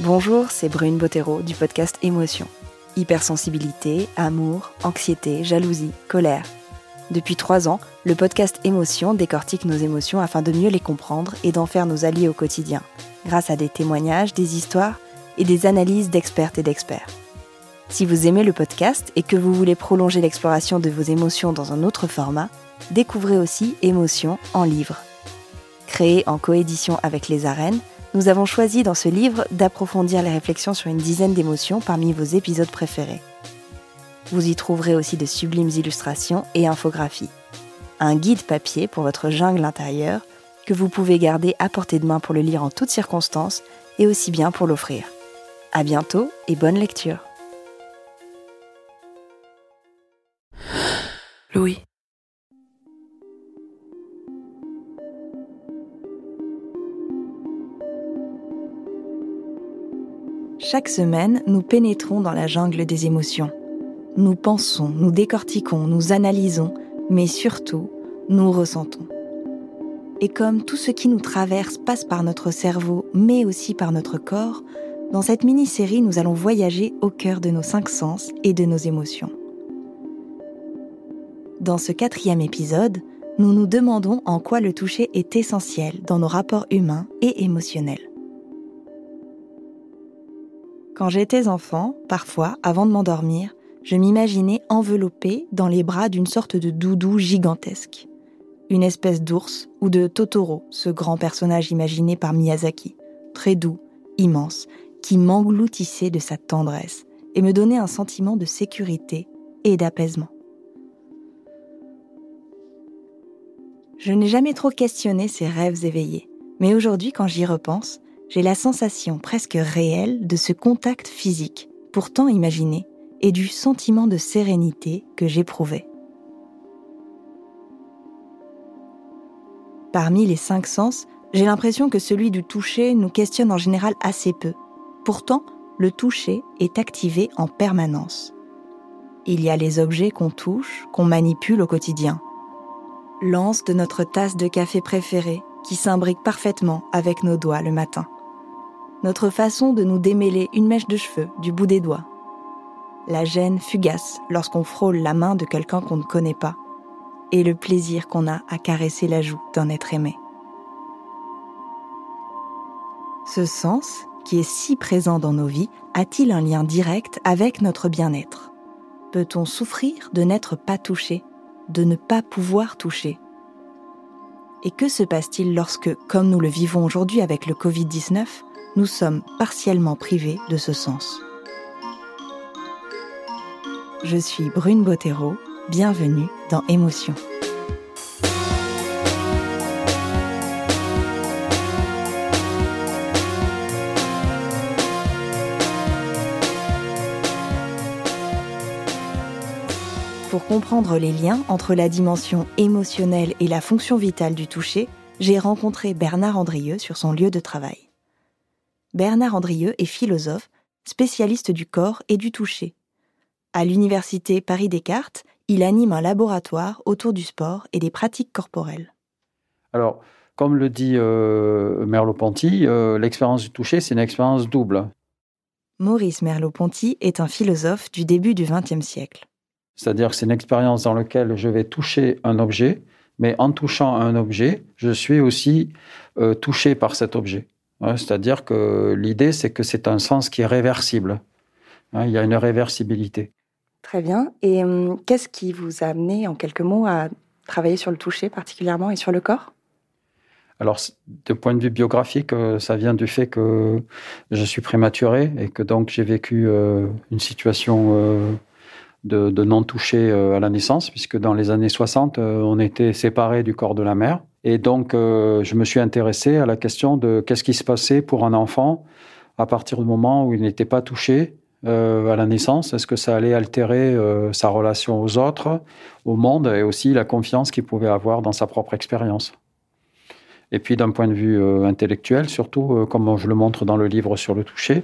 Bonjour, c'est Brune Bottero du podcast Émotion. Hypersensibilité, amour, anxiété, jalousie, colère. Depuis trois ans, le podcast Émotion décortique nos émotions afin de mieux les comprendre et d'en faire nos alliés au quotidien, grâce à des témoignages, des histoires et des analyses d'expertes et d'experts. Si vous aimez le podcast et que vous voulez prolonger l'exploration de vos émotions dans un autre format, découvrez aussi Émotion en livre. Créé en coédition avec les arènes, nous avons choisi dans ce livre d'approfondir les réflexions sur une dizaine d'émotions parmi vos épisodes préférés. Vous y trouverez aussi de sublimes illustrations et infographies. Un guide papier pour votre jungle intérieure que vous pouvez garder à portée de main pour le lire en toutes circonstances et aussi bien pour l'offrir. À bientôt et bonne lecture. Louis. Chaque semaine, nous pénétrons dans la jungle des émotions. Nous pensons, nous décortiquons, nous analysons, mais surtout, nous ressentons. Et comme tout ce qui nous traverse passe par notre cerveau, mais aussi par notre corps, dans cette mini-série, nous allons voyager au cœur de nos cinq sens et de nos émotions. Dans ce quatrième épisode, nous nous demandons en quoi le toucher est essentiel dans nos rapports humains et émotionnels. Quand j'étais enfant, parfois, avant de m'endormir, je m'imaginais enveloppée dans les bras d'une sorte de doudou gigantesque. Une espèce d'ours ou de Totoro, ce grand personnage imaginé par Miyazaki, très doux, immense, qui m'engloutissait de sa tendresse et me donnait un sentiment de sécurité et d'apaisement. Je n'ai jamais trop questionné ces rêves éveillés, mais aujourd'hui quand j'y repense, j'ai la sensation presque réelle de ce contact physique, pourtant imaginé, et du sentiment de sérénité que j'éprouvais. Parmi les cinq sens, j'ai l'impression que celui du toucher nous questionne en général assez peu. Pourtant, le toucher est activé en permanence. Il y a les objets qu'on touche, qu'on manipule au quotidien. L'anse de notre tasse de café préférée qui s'imbrique parfaitement avec nos doigts le matin notre façon de nous démêler une mèche de cheveux du bout des doigts, la gêne fugace lorsqu'on frôle la main de quelqu'un qu'on ne connaît pas, et le plaisir qu'on a à caresser la joue d'un être aimé. Ce sens, qui est si présent dans nos vies, a-t-il un lien direct avec notre bien-être? Peut-on souffrir de n'être pas touché, de ne pas pouvoir toucher? Et que se passe-t-il lorsque, comme nous le vivons aujourd'hui avec le Covid-19, nous sommes partiellement privés de ce sens. Je suis Brune Bottero, bienvenue dans Émotion. Pour comprendre les liens entre la dimension émotionnelle et la fonction vitale du toucher, j'ai rencontré Bernard Andrieux sur son lieu de travail. Bernard Andrieux est philosophe, spécialiste du corps et du toucher. À l'université Paris-Descartes, il anime un laboratoire autour du sport et des pratiques corporelles. Alors, comme le dit euh, Merleau-Ponty, euh, l'expérience du toucher, c'est une expérience double. Maurice Merleau-Ponty est un philosophe du début du XXe siècle. C'est-à-dire que c'est une expérience dans laquelle je vais toucher un objet, mais en touchant un objet, je suis aussi euh, touché par cet objet. C'est-à-dire que l'idée, c'est que c'est un sens qui est réversible. Il y a une réversibilité. Très bien. Et hum, qu'est-ce qui vous a amené, en quelques mots, à travailler sur le toucher particulièrement et sur le corps? Alors, de point de vue biographique, euh, ça vient du fait que je suis prématuré et que donc j'ai vécu euh, une situation euh, de, de non-touché à la naissance, puisque dans les années 60, on était séparés du corps de la mère. Et donc, euh, je me suis intéressé à la question de qu'est-ce qui se passait pour un enfant à partir du moment où il n'était pas touché euh, à la naissance. Est-ce que ça allait altérer euh, sa relation aux autres, au monde et aussi la confiance qu'il pouvait avoir dans sa propre expérience? Et puis, d'un point de vue intellectuel, surtout, comme je le montre dans le livre sur le toucher,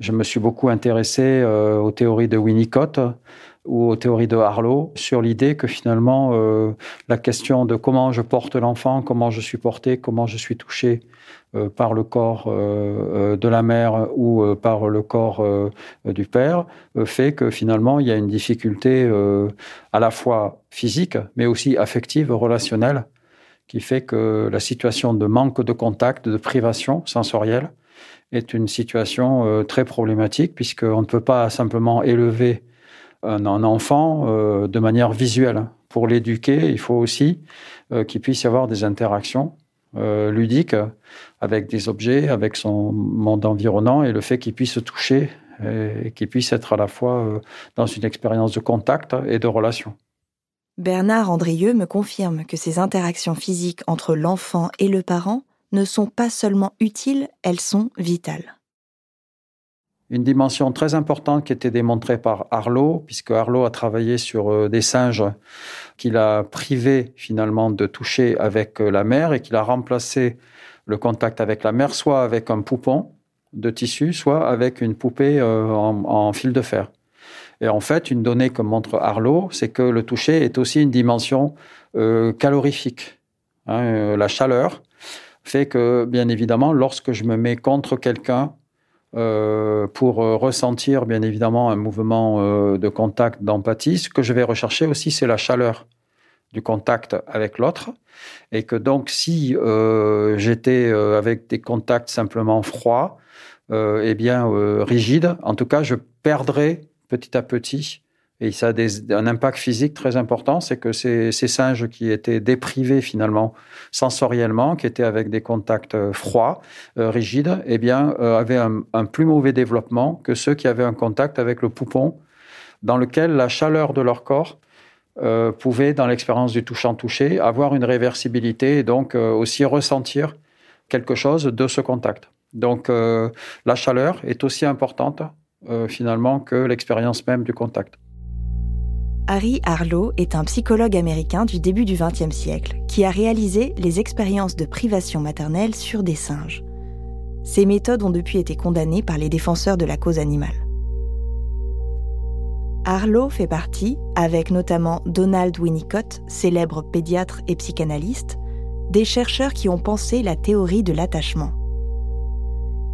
je me suis beaucoup intéressé aux théories de Winnicott, ou aux théories de Harlow sur l'idée que finalement euh, la question de comment je porte l'enfant, comment je suis porté, comment je suis touché euh, par le corps euh, de la mère ou par le corps du père fait que finalement il y a une difficulté à la fois physique mais aussi affective, relationnelle qui fait que la situation de manque de contact, de privation sensorielle est une situation très problématique puisqu'on ne peut pas simplement élever un, enfant euh, de manière visuelle. Pour l'éduquer, il faut aussi euh, qu'il puisse y avoir des interactions euh, ludiques avec des objets, avec son monde environnant et le fait qu'il puisse se toucher et, qu'il puisse être à la fois dans une expérience de contact et de relation. Bernard Andrieux me confirme que ces interactions physiques entre l'enfant et le parent ne sont pas seulement utiles, elles sont vitales une dimension très importante qui était démontrée par Arlo, puisque Arlo a travaillé sur euh, des singes qu'il a privés finalement de toucher avec euh, la mère et qu'il a remplacé le contact avec la mère soit avec un poupon de tissu, soit avec une poupée euh, en, fil de fer. Et en fait, une donnée que montre Arlo, c'est que le toucher est aussi une dimension calorifique. Hein, la chaleur fait que, bien évidemment, lorsque je me mets contre quelqu'un, euh, pour euh, ressentir bien évidemment un mouvement euh, de contact, d'empathie. Ce que je vais rechercher aussi, c'est la chaleur du contact avec l'autre. Et que donc, si j'étais avec des contacts simplement froids, eh bien rigides, en tout cas, je perdrais petit à petit et ça a un impact physique très important, c'est que ces, singes qui étaient déprivés finalement sensoriellement, qui étaient avec des contacts euh, froids, euh, rigides, eh bien, euh, avaient un, plus mauvais développement que ceux qui avaient un contact avec le poupon, dans lequel la chaleur de leur corps pouvait, dans l'expérience du touchant-touché, avoir une réversibilité et donc aussi ressentir quelque chose de ce contact. Donc, la chaleur est aussi importante finalement que l'expérience même du contact. Harry Harlow est un psychologue américain du début du XXe siècle qui a réalisé les expériences de privation maternelle sur des singes. Ces méthodes ont depuis été condamnées par les défenseurs de la cause animale. Harlow fait partie, avec notamment Donald Winnicott, célèbre pédiatre et psychanalyste, des chercheurs qui ont pensé la théorie de l'attachement.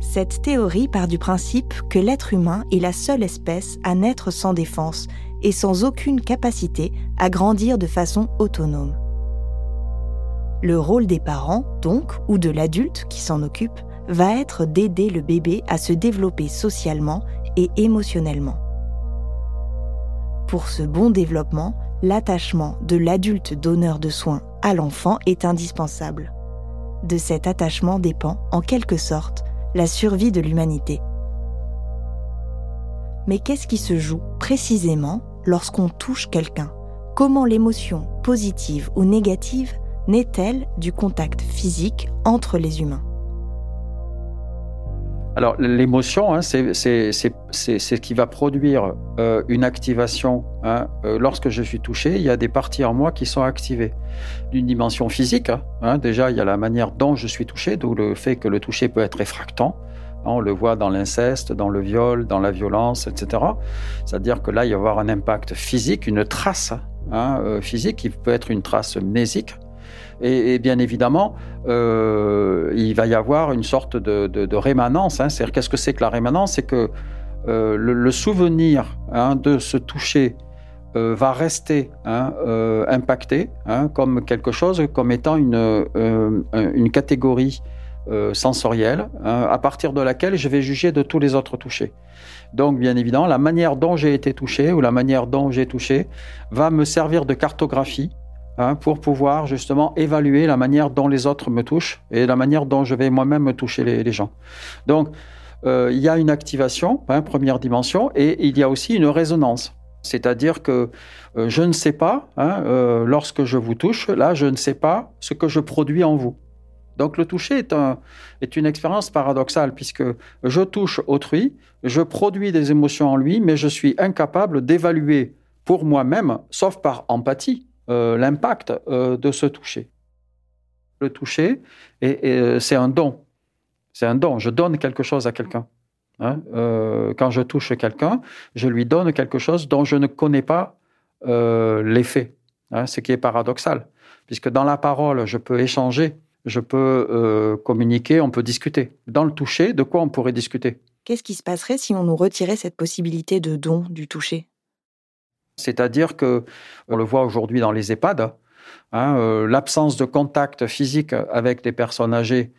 Cette théorie part du principe que l'être humain est la seule espèce à naître sans défense et sans aucune capacité à grandir de façon autonome. Le rôle des parents, donc, ou de l'adulte qui s'en occupe, va être d'aider le bébé à se développer socialement et émotionnellement. Pour ce bon développement, l'attachement de l'adulte donneur de soins à l'enfant est indispensable. De cet attachement dépend, en quelque sorte, la survie de l'humanité. Mais qu'est-ce qui se joue précisément lorsqu'on touche quelqu'un Comment l'émotion, positive ou négative, naît-elle du contact physique entre les humains? Alors l'émotion, hein, c'est ce qui va produire euh, une activation. Hein. Euh, lorsque je suis touché, il y a des parties en moi qui sont activées. D'une dimension physique, hein, déjà il y a la manière dont je suis touché, d'où le fait que le toucher peut être effractant. On le voit dans l'inceste, dans le viol, dans la violence, etc. C'est-à-dire que là, il va y avoir un impact physique, une trace hein, euh, physique qui peut être une trace mnésique. Et, bien évidemment, euh, il va y avoir une sorte de, rémanence. Hein. C'est-à-dire, qu'est-ce que c'est que la rémanence? C'est que euh, le, souvenir hein, de se toucher va rester impacté comme quelque chose, comme étant une, une catégorie euh, sensorielle, hein, à partir de laquelle je vais juger de tous les autres touchés. Donc, bien évidemment, la manière dont j'ai été touché ou la manière dont j'ai touché va me servir de cartographie hein, pour pouvoir justement évaluer la manière dont les autres me touchent et la manière dont je vais moi-même me toucher les, gens. Donc, euh, il y a une activation, hein, première dimension, et il y a aussi une résonance. C'est-à-dire que euh, je ne sais pas, lorsque je vous touche, là, je ne sais pas ce que je produis en vous. Donc le toucher est, une expérience paradoxale puisque je touche autrui, je produis des émotions en lui, mais je suis incapable d'évaluer pour moi-même, sauf par empathie, euh, l'impact euh, de ce toucher. Le toucher, et, euh, c'est un don. C'est un don. Je donne quelque chose à quelqu'un. Hein. quand je touche quelqu'un, je lui donne quelque chose dont je ne connais pas l'effet, hein, ce qui est paradoxal, puisque dans la parole, je peux échanger, je peux communiquer, on peut discuter. Dans le toucher, de quoi on pourrait discuter? Qu'est-ce qui se passerait si on nous retirait cette possibilité de don du toucher? C'est-à-dire que, on le voit aujourd'hui dans les EHPAD, Hein, euh, l'absence de contact physique avec des personnes âgées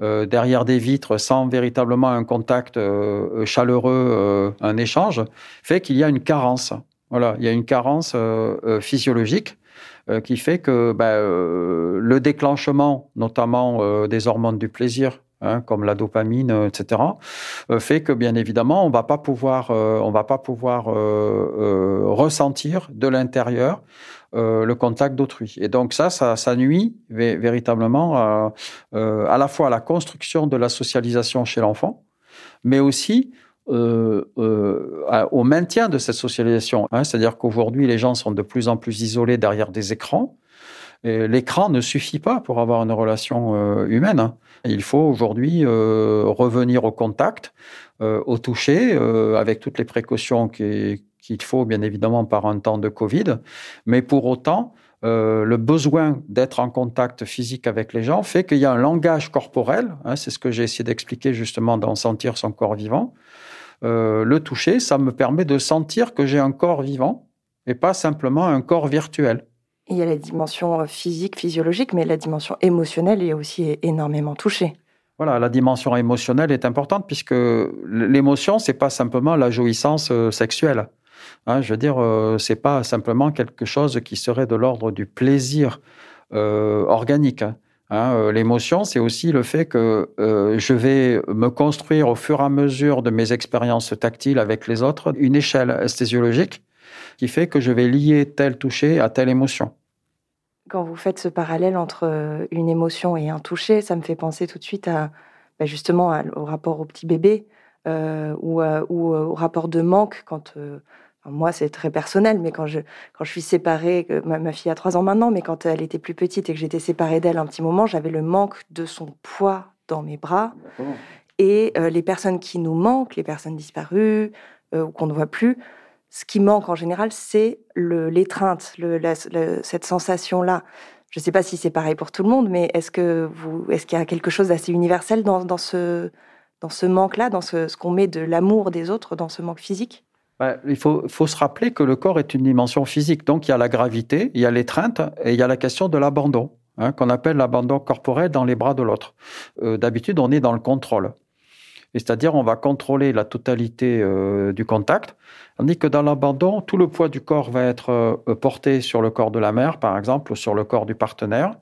euh, derrière des vitres sans véritablement un contact euh, chaleureux, un échange, fait qu'il y a une carence. Voilà, il y a une carence physiologique qui fait que ben, le déclenchement, notamment des hormones du plaisir, Hein, comme la dopamine, etc., fait que bien évidemment, on va pas pouvoir, on va pas pouvoir ressentir de l'intérieur euh, le contact d'autrui. Et donc ça, ça, nuit véritablement euh, à la fois à la construction de la socialisation chez l'enfant, mais aussi euh, au maintien de cette socialisation. Hein. C'est-à-dire qu'aujourd'hui, les gens sont de plus en plus isolés derrière des écrans. L'écran ne suffit pas pour avoir une relation humaine. Hein. Il faut aujourd'hui revenir au contact, au toucher, avec toutes les précautions qui, qu'il faut bien évidemment par un temps de Covid, mais pour autant, euh, le besoin d'être en contact physique avec les gens fait qu'il y a un langage corporel, hein, c'est ce que j'ai essayé d'expliquer justement dans Sentir son corps vivant. Euh, le toucher, ça me permet de sentir que j'ai un corps vivant et pas simplement un corps virtuel. Il y a la dimension euh, physique, physiologique, mais la dimension émotionnelle est aussi énormément touchée. Voilà, la dimension émotionnelle est importante puisque l'émotion, c'est pas simplement la jouissance sexuelle. Hein, je veux dire, euh, c'est pas simplement quelque chose qui serait de l'ordre du plaisir euh, organique. Hein. Hein, euh, l'émotion, c'est aussi le fait que je vais me construire au fur et à mesure de mes expériences tactiles avec les autres une échelle esthésiologique qui fait que je vais lier tel toucher à telle émotion. Quand vous faites ce parallèle entre une émotion et un toucher, ça me fait penser tout de suite à bah, justement au rapport au petit bébé ou, ou, au rapport de manque quand moi, c'est très personnel, mais quand je, quand je suis séparée, ma, fille a trois ans maintenant, mais quand elle était plus petite et que j'étais séparée d'elle un petit moment, j'avais le manque de son poids dans mes bras. Et euh, les personnes qui nous manquent, les personnes disparues euh, ou qu'on ne voit plus, ce qui manque en général, c'est l'étreinte, cette sensation-là. Je ne sais pas si c'est pareil pour tout le monde, mais est-ce que vous, est-ce qu'il y a quelque chose d'assez universel dans, dans ce, dans ce manque-là, dans ce, ce qu'on met de l'amour des autres, dans ce manque physique? Il faut, se rappeler que le corps est une dimension physique. Donc, il y a la gravité, il y a l'étreinte et il y a la question de l'abandon, hein, qu'on appelle l'abandon corporel dans les bras de l'autre. Euh, d'habitude, on est dans le contrôle. C'est-à-dire, on va contrôler la totalité euh, du contact, tandis que dans l'abandon, tout le poids du corps va être euh, porté sur le corps de la mère, par exemple, ou sur le corps du partenaire.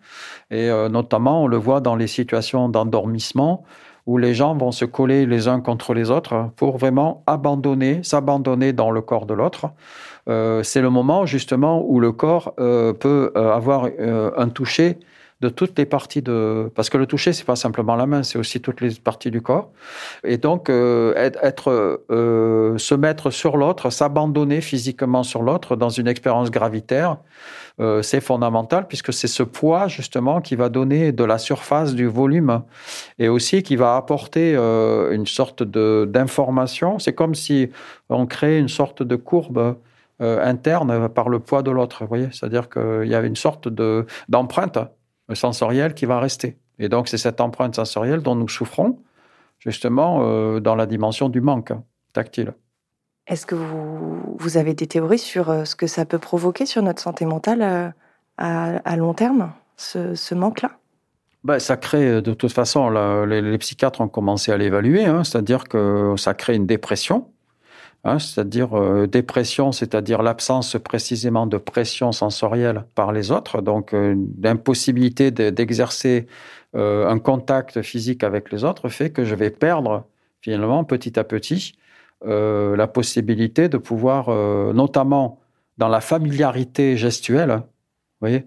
Et notamment, on le voit dans les situations d'endormissement où les gens vont se coller les uns contre les autres pour vraiment abandonner, s'abandonner dans le corps de l'autre. Euh, c'est le moment justement où le corps euh, peut euh, avoir un toucher de toutes les parties de parce que le toucher c'est pas simplement la main c'est aussi toutes les parties du corps et donc être, se mettre sur l'autre s'abandonner physiquement sur l'autre dans une expérience gravitaire euh, c'est fondamental puisque c'est ce poids justement qui va donner de la surface, du volume et aussi qui va apporter euh, une sorte d'information. C'est comme si on crée une sorte de courbe euh, interne par le poids de l'autre. Vous voyez, c'est-à-dire qu'il y a une sorte d'empreinte sensorielle qui va rester. Et donc c'est cette empreinte sensorielle dont nous souffrons justement dans la dimension du manque tactile. Est-ce que vous, avez des théories sur euh, ce que ça peut provoquer sur notre santé mentale euh, à, long terme, ce, manque-là? Ben, ça crée, euh, de toute façon, les, psychiatres ont commencé à l'évaluer, hein, c'est-à-dire que ça crée une dépression, hein, c'est-à-dire dépression, c'est-à-dire l'absence précisément de pression sensorielle par les autres, donc l'impossibilité d'exercer un contact physique avec les autres fait que je vais perdre finalement petit à petit euh, la possibilité de pouvoir, euh, notamment dans la familiarité gestuelle, vous voyez,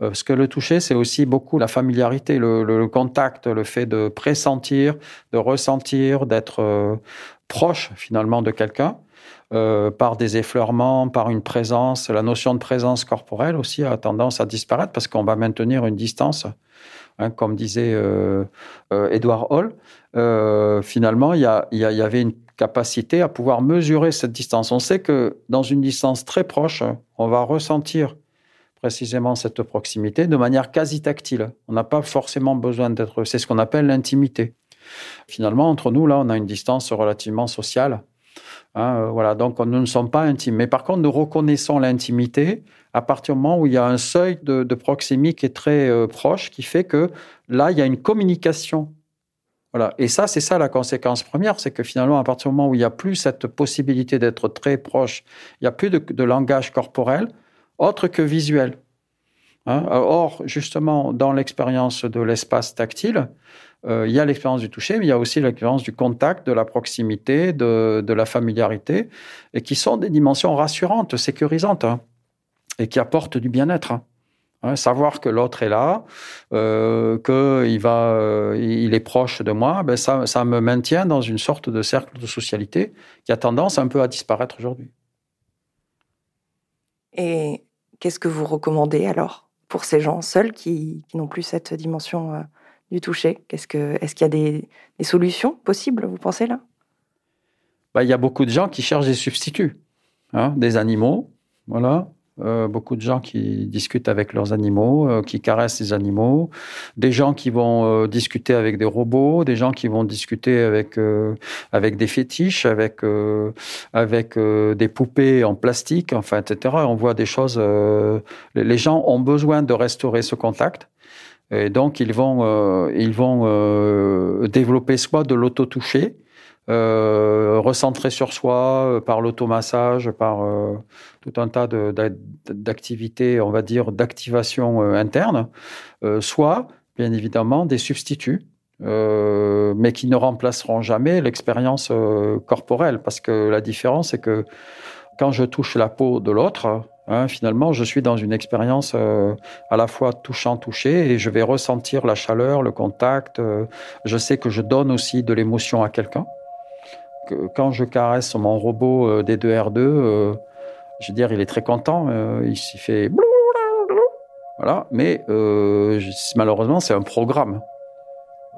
euh, parce que le toucher, c'est aussi beaucoup la familiarité, le, contact, le fait de pressentir, de ressentir, d'être proche finalement de quelqu'un. par des effleurements, par une présence. La notion de présence corporelle aussi a tendance à disparaître parce qu'on va maintenir une distance. Hein, comme disait Edouard Hall, finalement, il y, avait une capacité à pouvoir mesurer cette distance. On sait que dans une distance très proche, on va ressentir précisément cette proximité de manière quasi tactile. On n'a pas forcément besoin d'être. C'est ce qu'on appelle l'intimité. Finalement, entre nous, là, on a une distance relativement sociale. Hein, euh, voilà, donc nous ne sommes pas intimes. Mais par contre, nous reconnaissons l'intimité à partir du moment où il y a un seuil de, proximité qui est très euh, proche, qui fait que là, il y a une communication. Voilà. Et ça, c'est ça la conséquence première, c'est que finalement, à partir du moment où il n'y a plus cette possibilité d'être très proche, il n'y a plus de, langage corporel, autre que visuel. Hein. Or, justement, dans l'expérience de l'espace tactile, il y a l'expérience du toucher, mais il y a aussi l'expérience du contact, de la proximité, de, la familiarité, et qui sont des dimensions rassurantes, sécurisantes, hein, et qui apportent du bien-être. Hein. savoir que l'autre est là, euh, qu'il euh, il est proche de moi, ben ça, ça me maintient dans une sorte de cercle de socialité qui a tendance un peu à disparaître aujourd'hui. Et qu'est-ce que vous recommandez alors pour ces gens seuls qui, qui n'ont plus cette dimension du toucher Est-ce qu'il y a des, solutions possibles, vous pensez là? Bah, Il y a beaucoup de gens qui cherchent des substituts, hein, des animaux, voilà. Euh, beaucoup de gens qui discutent avec leurs animaux, euh, qui caressent les animaux, des gens qui vont euh, discuter avec des robots, des gens qui vont discuter avec avec des fétiches, avec avec des poupées en plastique, enfin etc. On voit des choses. les gens ont besoin de restaurer ce contact. Et donc, ils vont, euh, ils vont euh, développer soit de l'auto-toucher, euh, recentrer sur soi euh, par l'automassage, par euh, tout un tas d'activités, on va dire, d'activation interne, soit, bien évidemment, des substituts, mais qui ne remplaceront jamais l'expérience corporelle, parce que la différence, c'est que quand je touche la peau de l'autre, Hein, finalement, je suis dans une expérience euh, à la fois touchant-touché et je vais ressentir la chaleur, le contact. Euh, je sais que je donne aussi de l'émotion à quelqu'un. Quand je caresse mon robot euh, D2R2, je veux dire, il est très content. il s'y fait... Voilà, mais malheureusement, c'est un programme.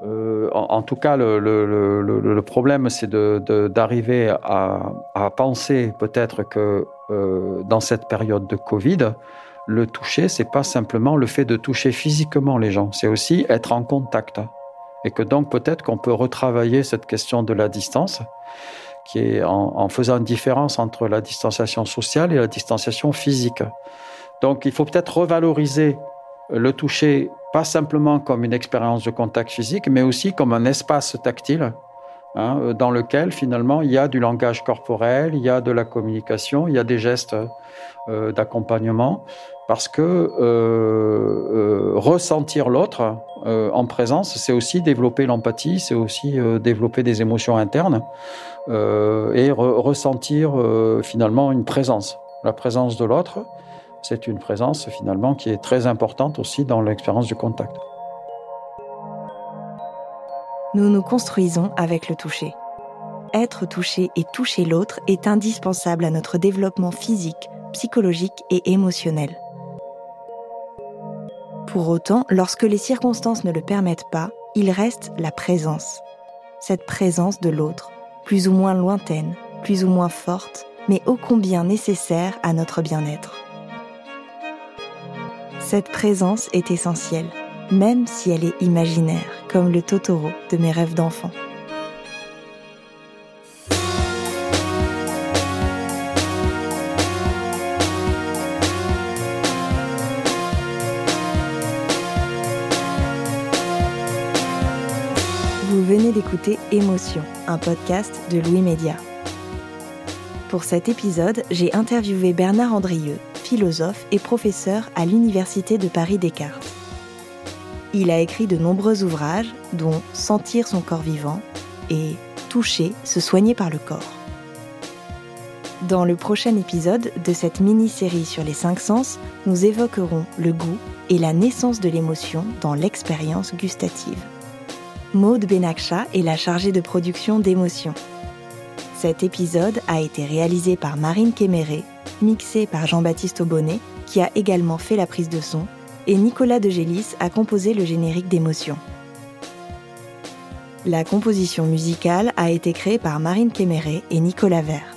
En, tout cas, le, problème, c'est d'arriver à, à, penser peut-être que euh, dans cette période de Covid, le toucher, c'est pas simplement le fait de toucher physiquement les gens, c'est aussi être en contact. Et que donc peut-être qu'on peut retravailler cette question de la distance, qui est en, faisant une différence entre la distanciation sociale et la distanciation physique. Donc il faut peut-être revaloriser le toucher pas simplement comme une expérience de contact physique, mais aussi comme un espace tactile Hein, euh, dans lequel finalement il y a du langage corporel, il y a de la communication, il y a des gestes euh, d'accompagnement, parce que euh, ressentir l'autre en présence, c'est aussi développer l'empathie, c'est aussi développer des émotions internes et ressentir finalement une présence. La présence de l'autre, c'est une présence finalement qui est très importante aussi dans l'expérience du contact nous nous construisons avec le toucher. Être touché et toucher l'autre est indispensable à notre développement physique, psychologique et émotionnel. Pour autant, lorsque les circonstances ne le permettent pas, il reste la présence. Cette présence de l'autre, plus ou moins lointaine, plus ou moins forte, mais ô combien nécessaire à notre bien-être. Cette présence est essentielle même si elle est imaginaire, comme le Totoro de mes rêves d'enfant. Vous venez d'écouter Émotion, un podcast de Louis Média. Pour cet épisode, j'ai interviewé Bernard Andrieux, philosophe et professeur à l'Université de Paris Descartes. Il a écrit de nombreux ouvrages, dont Sentir son corps vivant et Toucher, se soigner par le corps. Dans le prochain épisode de cette mini-série sur les cinq sens, nous évoquerons le goût et la naissance de l'émotion dans l'expérience gustative. Maude Benakcha est la chargée de production d'émotions. Cet épisode a été réalisé par Marine Kéméré, mixé par Jean-Baptiste Aubonnet, qui a également fait la prise de son et Nicolas de Gélis a composé le générique d'émotion. La composition musicale a été créée par Marine Kéméré et Nicolas Vert.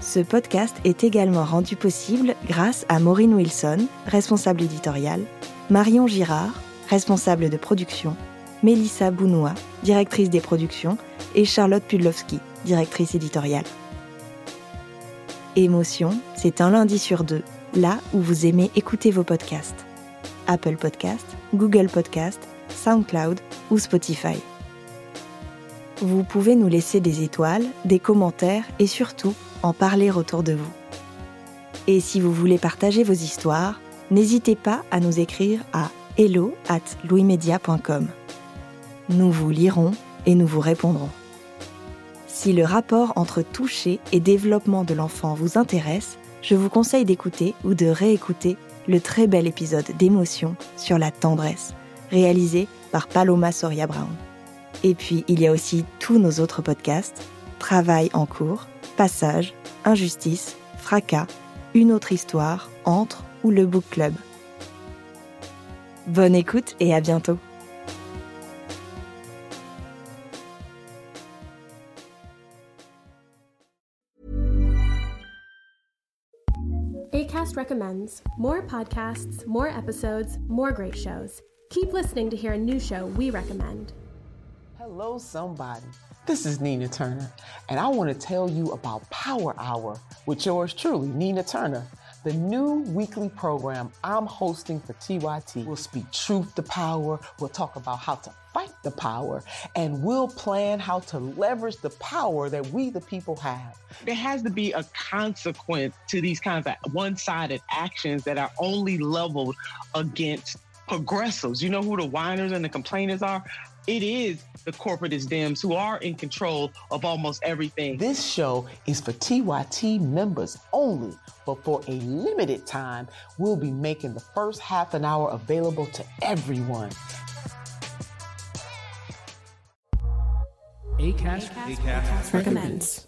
Ce podcast est également rendu possible grâce à Maureen Wilson, responsable éditoriale, Marion Girard, responsable de production, Mélissa Bounois, directrice des productions, et Charlotte Pudlowski, directrice éditoriale. Émotion, c'est un lundi sur deux, là où vous aimez écouter vos podcasts. Apple Podcast, Google Podcast, SoundCloud ou Spotify. Vous pouvez nous laisser des étoiles, des commentaires et surtout en parler autour de vous. Et si vous voulez partager vos histoires, n'hésitez pas à nous écrire à hello at louismedia.com. Nous vous lirons et nous vous répondrons. Si le rapport entre toucher et développement de l'enfant vous intéresse, je vous conseille d'écouter ou de réécouter le très bel épisode d'émotion sur la tendresse, réalisé par Paloma Soria Brown. Et puis, il y a aussi tous nos autres podcasts, Travail en cours, Passage, Injustice, Fracas, Une autre histoire, Entre ou le Book Club. Bonne écoute et à bientôt. Recommends more podcasts, more episodes, more great shows. Keep listening to hear a new show we recommend. Hello, somebody. This is Nina Turner, and I want to tell you about Power Hour with yours truly, Nina Turner. The new weekly program I'm hosting for TYT will speak truth to power. We'll talk about how to fight the power, and we'll plan how to leverage the power that we, the people, have. There has to be a consequence to these kinds of one sided actions that are only leveled against progressives. You know who the whiners and the complainers are? It is the corporatist Dems who are in control of almost everything. This show is for TYT members only, but for a limited time, we'll be making the first half an hour available to everyone. ACAST, ACAST recommends.